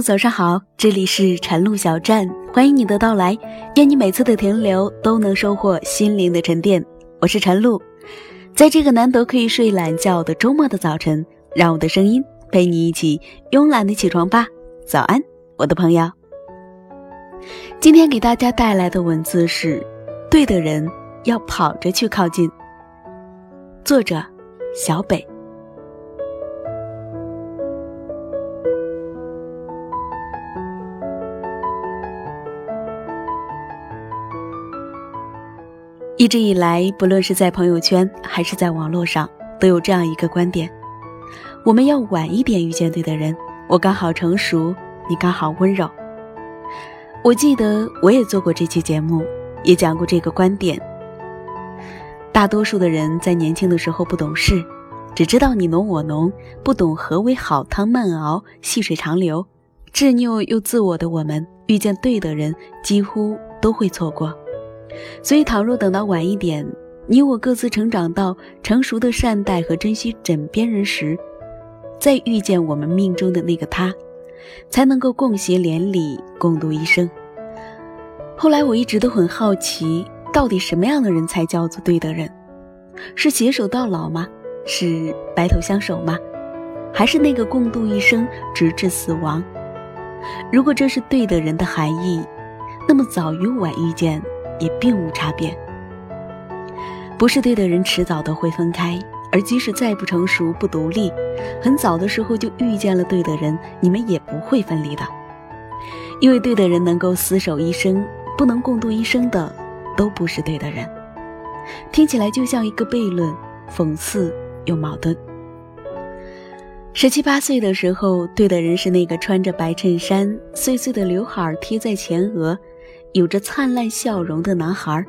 早上好，这里是晨露小站，欢迎你的到来，愿你每次的停留都能收获心灵的沉淀。我是晨露，在这个难得可以睡懒觉的周末的早晨，让我的声音陪你一起慵懒的起床吧。早安，我的朋友。今天给大家带来的文字是：对的人要跑着去靠近。作者：小北。一直以来，不论是在朋友圈还是在网络上，都有这样一个观点：我们要晚一点遇见对的人。我刚好成熟，你刚好温柔。我记得我也做过这期节目，也讲过这个观点。大多数的人在年轻的时候不懂事，只知道你侬我侬，不懂何为好汤慢熬、细水长流。执拗又自我的我们，遇见对的人几乎都会错过。所以，倘若等到晚一点，你我各自成长到成熟的善待和珍惜枕边人时，再遇见我们命中的那个他，才能够共携连理，共度一生。后来，我一直都很好奇，到底什么样的人才叫做对的人？是携手到老吗？是白头相守吗？还是那个共度一生，直至死亡？如果这是对的人的含义，那么早与晚遇见。也并无差别。不是对的人，迟早都会分开；而即使再不成熟、不独立，很早的时候就遇见了对的人，你们也不会分离的。因为对的人能够厮守一生，不能共度一生的，都不是对的人。听起来就像一个悖论，讽刺又矛盾。十七八岁的时候，对的人是那个穿着白衬衫、碎碎的刘海贴在前额。有着灿烂笑容的男孩，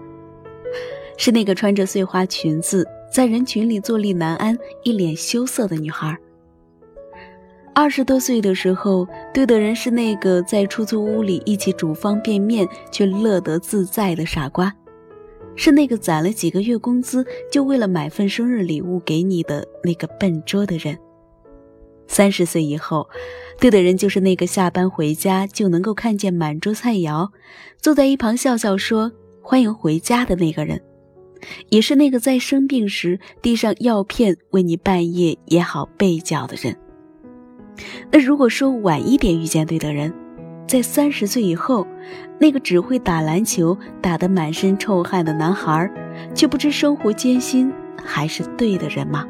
是那个穿着碎花裙子在人群里坐立难安、一脸羞涩的女孩。二十多岁的时候，对的人是那个在出租屋里一起煮方便面却乐得自在的傻瓜，是那个攒了几个月工资就为了买份生日礼物给你的那个笨拙的人。三十岁以后，对的人就是那个下班回家就能够看见满桌菜肴，坐在一旁笑笑说“欢迎回家”的那个人，也是那个在生病时递上药片为你半夜也好备脚的人。那如果说晚一点遇见对的人，在三十岁以后，那个只会打篮球打得满身臭汗的男孩，却不知生活艰辛，还是对的人吗？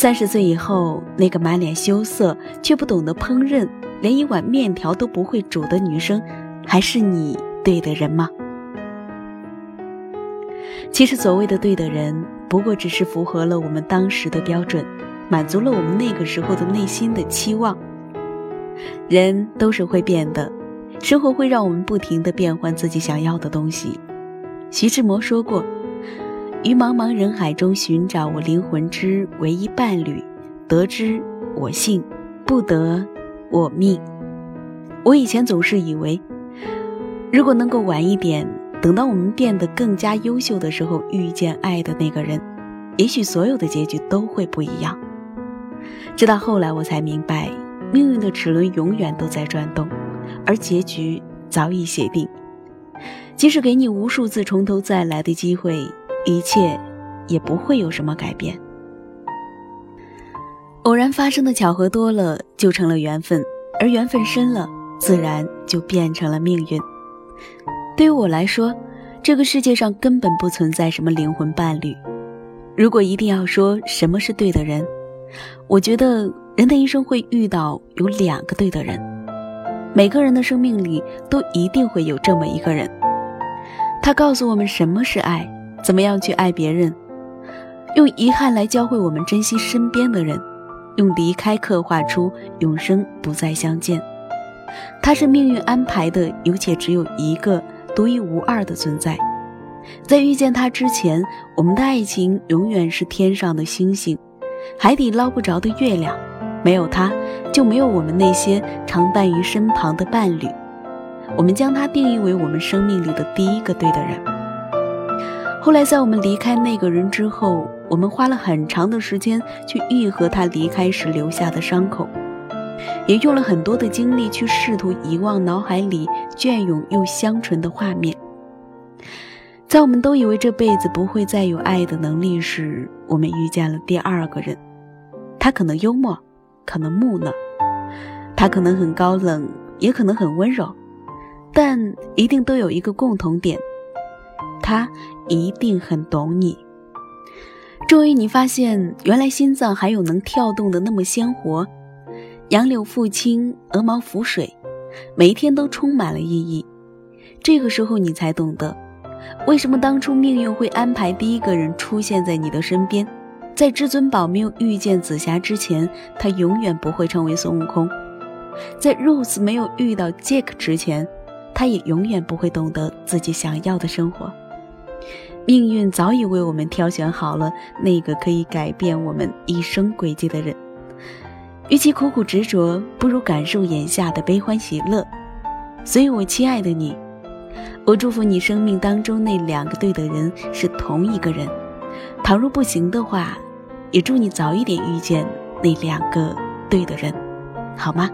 三十岁以后，那个满脸羞涩却不懂得烹饪，连一碗面条都不会煮的女生，还是你对的人吗？其实，所谓的对的人，不过只是符合了我们当时的标准，满足了我们那个时候的内心的期望。人都是会变的，生活会让我们不停的变换自己想要的东西。徐志摩说过。于茫茫人海中寻找我灵魂之唯一伴侣，得之我幸，不得我命。我以前总是以为，如果能够晚一点，等到我们变得更加优秀的时候，遇见爱的那个人，也许所有的结局都会不一样。直到后来，我才明白，命运的齿轮永远都在转动，而结局早已写定。即使给你无数次从头再来的机会。一切也不会有什么改变。偶然发生的巧合多了，就成了缘分；而缘分深了，自然就变成了命运。对于我来说，这个世界上根本不存在什么灵魂伴侣。如果一定要说什么是对的人，我觉得人的一生会遇到有两个对的人。每个人的生命里都一定会有这么一个人，他告诉我们什么是爱。怎么样去爱别人？用遗憾来教会我们珍惜身边的人，用离开刻画出永生不再相见。他是命运安排的，有且只有一个独一无二的存在。在遇见他之前，我们的爱情永远是天上的星星，海底捞不着的月亮。没有他，就没有我们那些常伴于身旁的伴侣。我们将他定义为我们生命里的第一个对的人。后来，在我们离开那个人之后，我们花了很长的时间去愈合他离开时留下的伤口。也用了很多的精力去试图遗忘脑海里隽永又香醇的画面。在我们都以为这辈子不会再有爱的能力时，我们遇见了第二个人。他可能幽默，可能木讷，他可能很高冷，也可能很温柔，但一定都有一个共同点：他一定很懂你。终于，你发现原来心脏还有能跳动的那么鲜活。杨柳拂青，鹅毛浮水，每一天都充满了意义。这个时候，你才懂得，为什么当初命运会安排第一个人出现在你的身边。在至尊宝没有遇见紫霞之前，他永远不会成为孙悟空；在 Rose 没有遇到 Jack 之前，他也永远不会懂得自己想要的生活。命运早已为我们挑选好了那个可以改变我们一生轨迹的人。与其苦苦执着，不如感受眼下的悲欢喜乐。所以，我亲爱的你，我祝福你生命当中那两个对的人是同一个人。倘若不行的话，也祝你早一点遇见那两个对的人，好吗？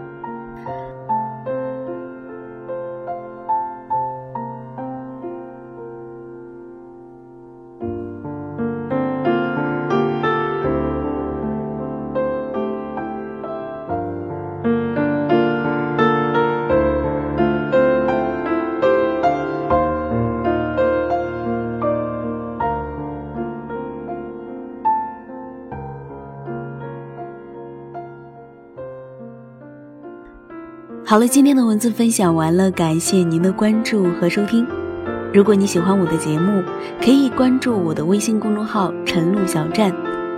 好了，今天的文字分享完了，感谢您的关注和收听。如果你喜欢我的节目，可以关注我的微信公众号“陈露小站”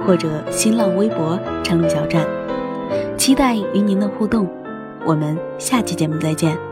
或者新浪微博“陈露小站”，期待与您的互动。我们下期节目再见。